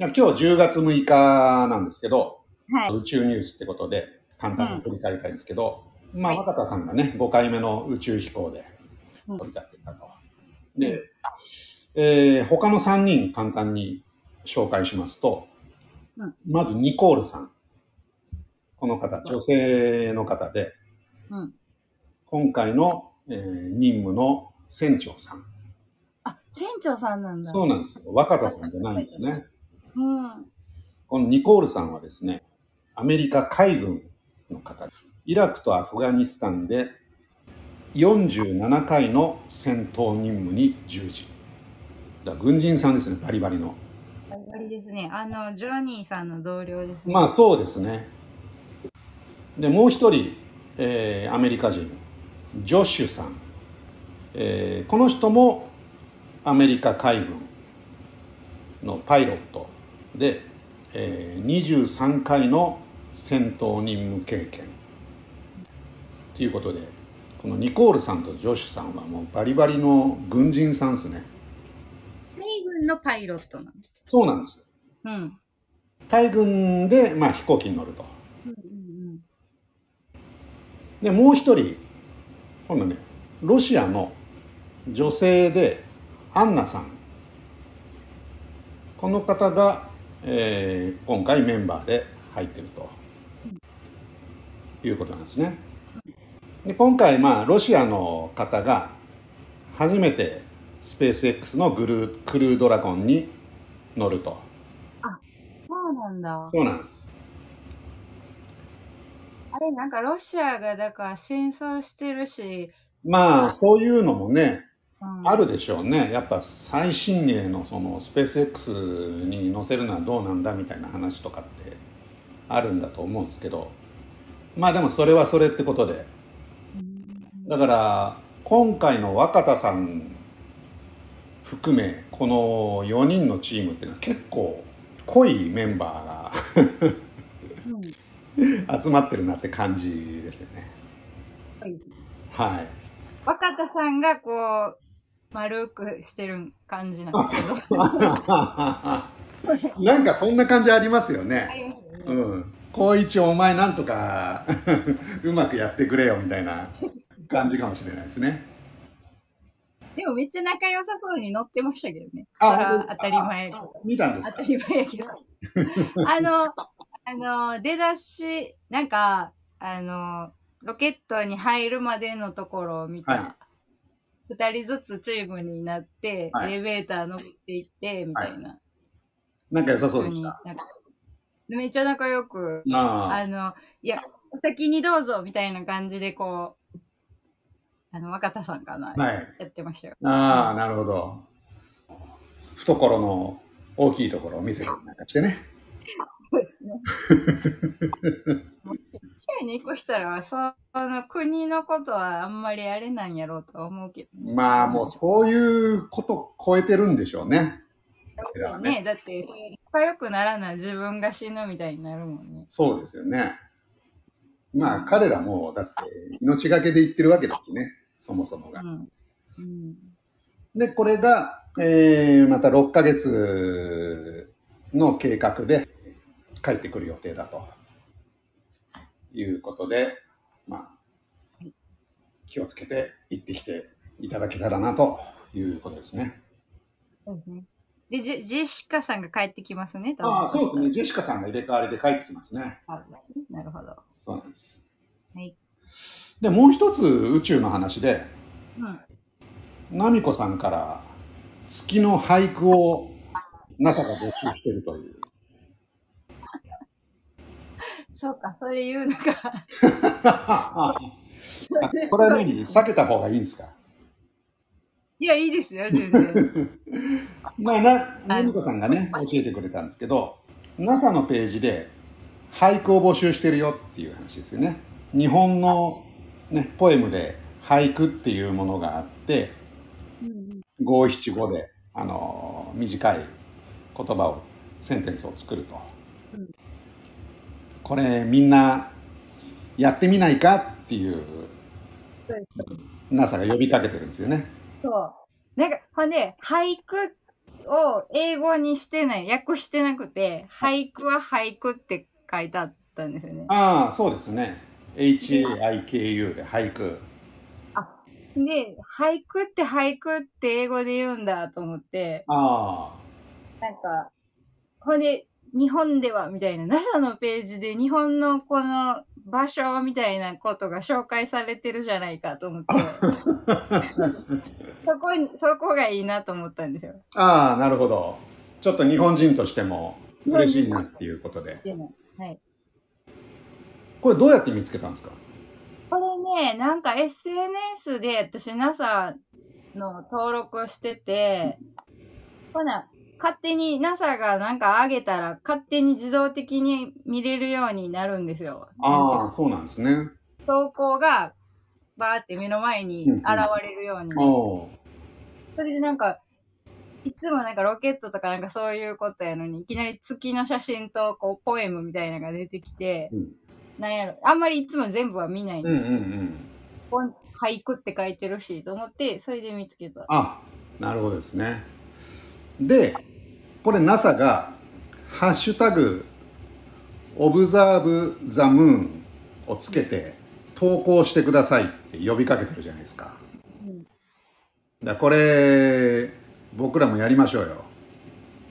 今日10月6日なんですけど、はい。宇宙ニュースってことで簡単に振り返りたいんですけど、まあ、はい若田さんがね、5回目の宇宙飛行でうん降り立っていたと。で、えー他の3人簡単に紹介しますと、うんまずニコールさん。この方、女性の方で、うん。今回の、えー任務の船長さん。あ、船長さんなんだ。そうなんですよ。若田さんじゃないんですね。うん。このニコールさんはですね、アメリカ海軍の方です。イラクとアフガニスタンで47回の戦闘任務に従事。だ軍人さんですね、バリバリの。バリバリですね。あの、ジョニーさんの同僚ですね。まあそうですね。で、もう一人、えーアメリカ人、ジョッシュさん。えーこの人もアメリカ海軍のパイロットで、えー23回の戦闘任務経験。ということで、このニコールさんとジョッシュさんはもうバリバリの軍人さんですね。海軍のパイロットなの。そうなんです。うん。海軍で、まあ、飛行機に乗ると。うんうんでもう一人今度ねロシアの女性でアンナさんこの方が、えー今回メンバーで入ってるということなんですね。で今回まあロシアの方が初めてスペース X のグルークルードラゴンに乗るとそうなんだ。そうなんですあれ、なんかロシアがだから戦争してるし、まあそういうのもねうんあるでしょうね。やっぱ最新鋭のそのスペース X に載せるのはどうなんだみたいな話とかってあるんだと思うんですけど、まあでもそれはそれってことで、うんだから今回の若田さん含めこの4人のチームっていうのは結構濃いメンバーうんが 集まってるなって感じですよね。はいはい。若田さんがこう、丸くしてる感じなんですけど。なんかそんな感じありますよあね。りますよね。うん。光一お前なんとか うまくやってくれよみたいな感じかもしれないですね。でもめっちゃ仲良さそうに乗ってましたけどね。あ当たり前。見たんですか？当たり前やけど。あの、あの、出だし、なんか、あの、ロケットに入るまでのところを見はいた。二、人ずつチームになって、はいエレベーター登っていって、みたいな。なんか良さそうでした。なんかめっちゃ仲良く、ああの、いや、お先にどうぞみたいな感じで、こう、あの、若田さんかな、あ。はい。やってましたよ。ああ、なるほど。懐の大きいところを見せたりなんかしてね。そうですね。週に1個したら、その国のことはあんまりあれなんやろうとは思うけどね。まあもうそういうこと超えてるんでしょうね。それはねね、だって、そういう仲良くならない自分が死ぬみたいになるもんね。そうですよね。まあ彼らもだって命がけで言ってるわけですしね。そもそもがう。ん。うん。で、これが、えーまた6ヶ月の計画で帰ってくる予定だということで、まあ、気をつけて行ってきていただけたらなということですね。そうですね。で、ジェジェシカさんが帰ってきますね、ああ、そうですね。ね。ジェシカさんが入れ替わりで帰ってきますね。あなるほど。そうなんです。はい。で、もう一つ宇宙の話で、うん。ナミコさんから月の俳句を NASA が募集してるという。そうか、それ言うのか。あこれは何？避けた方がいいんですか？いや、いいですよ、全然。まあな、ナミコさんがね、教えてくれたんですけど、NASA のページで俳句を募集してるよっていう話ですよね。日本の、ね、ポエムで俳句っていうものがあって、うん五七五で、あのー短い言葉を、センテンスを作ると。うんこれみんなやってみないかっていう NASA が呼びかけてるんですよね。そう。なんか、ほんで、俳句っを英語にしてない、訳してなくて、俳句は俳句って書いてあったんですよね。ああ、そうですね。H-A-I-K-U で俳句。で、俳句って俳句って英語で言うんだと思って、あなんか、ほんで、日本ではみたいな、NASA のページで日本のこの場所みたいなことが紹介されてるじゃないかと思って、そこに、そこがいいなと思ったんですよ。あ。ああ、なるほど。ちょっと日本人としても嬉しいなっていうことで。はい。これどうやって見つけたんですか？これね、なんか SNS で私 NASA の登録してて、ほな、勝手に NASA がなんか上げたら勝手に自動的に見れるようになるんですよ。ああ、そうなんですね。投稿がバーって目の前に現れるように、おおそれでなんか、いつもなんかロケットとかなんかそういうことやのに、いきなり月の写真とこうポエムみたいなのが出てきて、ー。うんなんやろ、あんまりいつも全部は見ないんうんですけど、うんうん俳句って書いてるしと思って、それで見つけた。あ、なるほどですね。で、これ NASA がハッシュタグオブザーブザムーンをつけて投稿してくださいって呼びかけてるじゃないですか。うんだこれ僕らもやりましょうよ。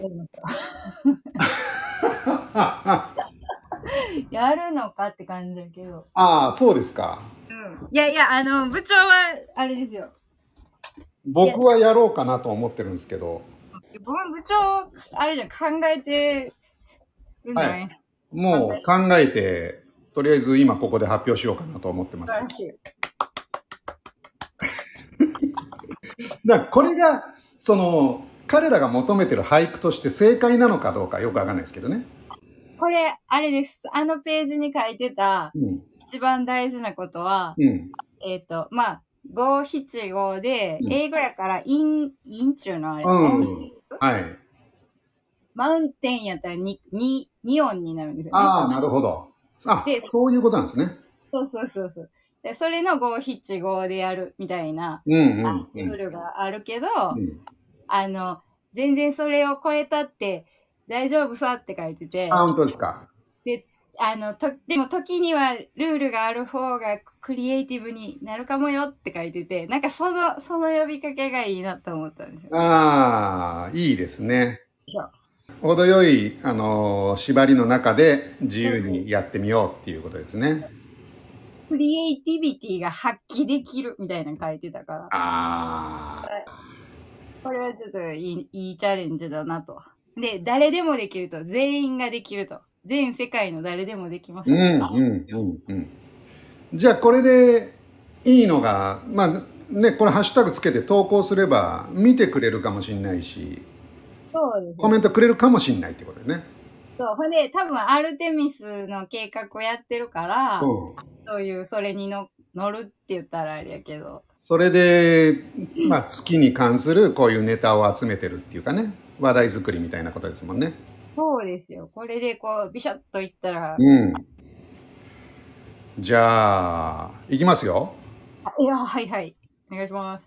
やるのかって感じだけど。ああ、そうですか。うん。いやいや、あの、部長は、あれですよ。僕はやろうかなと思ってるんですけど、部部長、あれじゃん、考えてるんじゃない？ですか。もう考えて、とりあえず今ここで発表しようかなと思ってます。だこれがその彼らが求めてる俳句として正解なのかどうかよくわかんないですけどね。これ、あれです。あのページに書いてたうん。一番大事なことは、うん。えっ、と、まあ、五七五で、うん英語やから、イン、インチューのあれ、うん音節はい。 mountain やったらに、に、二音になるんですよね。ああ、なるほど。あで、そういうことなんですね。そうそうそうそう。で、それの五七五でやるみたいな、うんうんうルーん。ルがあるけど、うんあの、全然それを超えたって大丈夫さって書いてて、あ、本当ですか。あの、と、でも時にはルールがある方がクリエイティブになるかもよって書いてて、なんかその、その呼びかけがいいなと思ったんですよ。ああ、いいですね。程よい、あのー縛りの中で自由にやってみようっていうことですね。クリエイティビティが発揮できるみたいなの書いてたから、ああ、これはちょっといいいいチャレンジだなと。で、誰でもできると、全員ができると。全世界の誰でもできます、うんうんうんうん。じゃあこれでいいのが、まあね、これハッシュタグつけて投稿すれば見てくれるかもしれないし、そうですコメントくれるかもしれないってことでね。そう。ほんで、多分アルテミスの計画をやってるから、うん。そういう、それにの乗るって言ったらあれやけど、それで、まあ月に関するこういうネタを集めてるっていうかね、話題作りみたいなことですもんね。そうですよ。これでこう、ビシャッといったら、うん。じゃあ、いきますよ。あいや、はいはい。お願いします。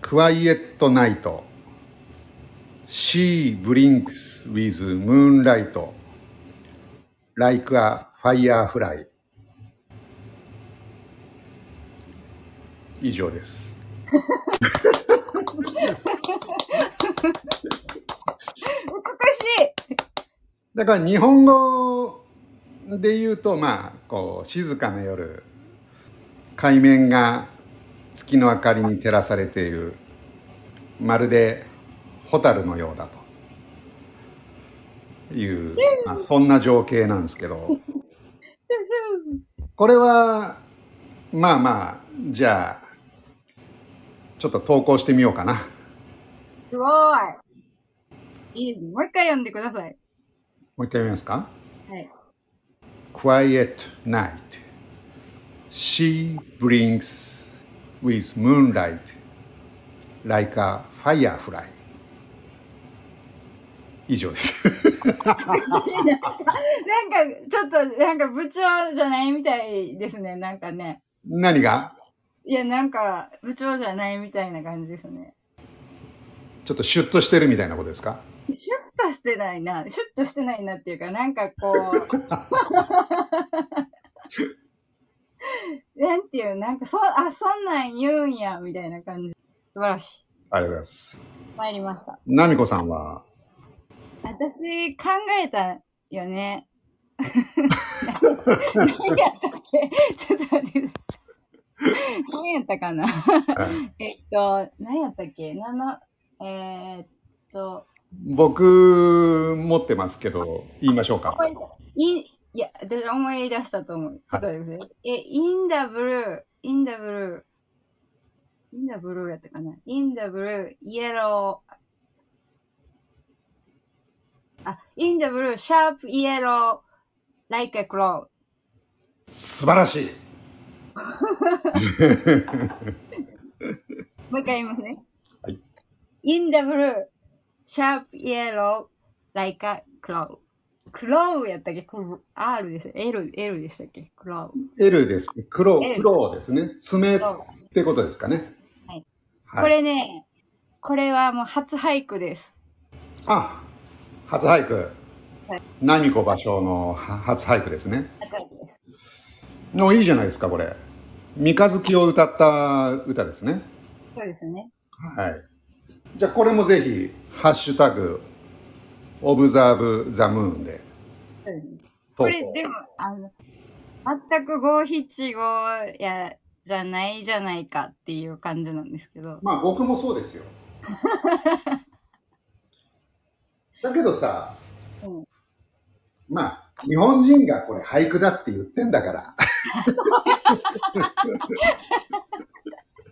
クワイエットナイト。She blinks with moonlight like a firefly. 以上です。美しいだから日本語で言うとまあこう静かな夜海面が月の明かりに照らされているまるで蛍のようだという、まあ、そんな情景なんですけどこれはまあまあじゃあちょっと投稿してみようかな。すごい。いいですね。もう一回読んでください。もう一回読みますか？はい。Quiet night. She blinks with moonlight like a firefly. 以上です。なんか、ちょっと、なんか部長じゃないみたいですね。なんかね。何が？いや、なんか、部長じゃないみたいな感じですね。ちょっとシュッとしてるみたいなことですか？シュッとしてないな。シュッとしてないなっていうか、なんかこう。なんていう、なんかそ、あ、そんなん言うんや、みたいな感じ。素晴らしい。ありがとうございます。参りました。ナミコさんは、私、考えたよね。何やったっけ？ちょっと待って。何やったかな？はいえっと、何やったっけ？なの、えーっと、僕持ってますけど言いましょうか。いや、私思い出したと思う。ちょっと待って。え、インダブルー、インダブルー、インダブルーやったかな。インダブル、イエロー。あ、インダブルー、シャープ、イエロー、ライカクロウ。素晴らしい。わかりますね。インダブルー。In the blue, sharp yellow, like a crow. クロウやったっけ？クロ ?R でした ?L、L でしたっけ？クロウ。L です。黒、L 黒ですね。爪っクロウてことですかね。はい。はいこれね、これはもう初俳句です。あ、初俳句はい。ナミコ芭蕉のは初俳句ですね。初俳句です。のいいじゃないですか、これ。三日月を歌った歌ですね。そうですね。はい。じゃあこれもぜひ、ハッシュタグ、オブザーブ・ザ・ムーンでそうですね投稿。これでも、あの、全く五七五や、じゃないじゃないかっていう感じなんですけど。まあ僕もそうですよ。だけどさ、うんまあ日本人がこれ俳句だって言ってんだから。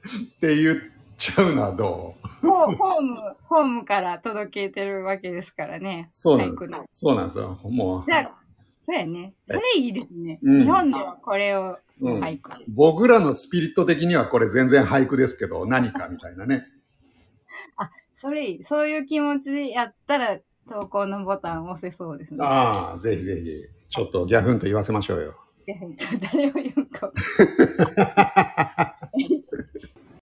って言っちゃうのはどう？ホーム、ホームから届けてるわけですからね。そうなんです俳句の。そうなんですよ。もうじゃあ、そうやね。それいいですね。うん日本ではこれをうん俳句です。僕らのスピリット的にはこれ全然俳句ですけど何かみたいなね。それいい。そういう気持ちでやったら投稿のボタン押せそうですね。ああ、ぜひぜひ、ちょっとギャフンと言わせましょうよ。いや誰を言うか。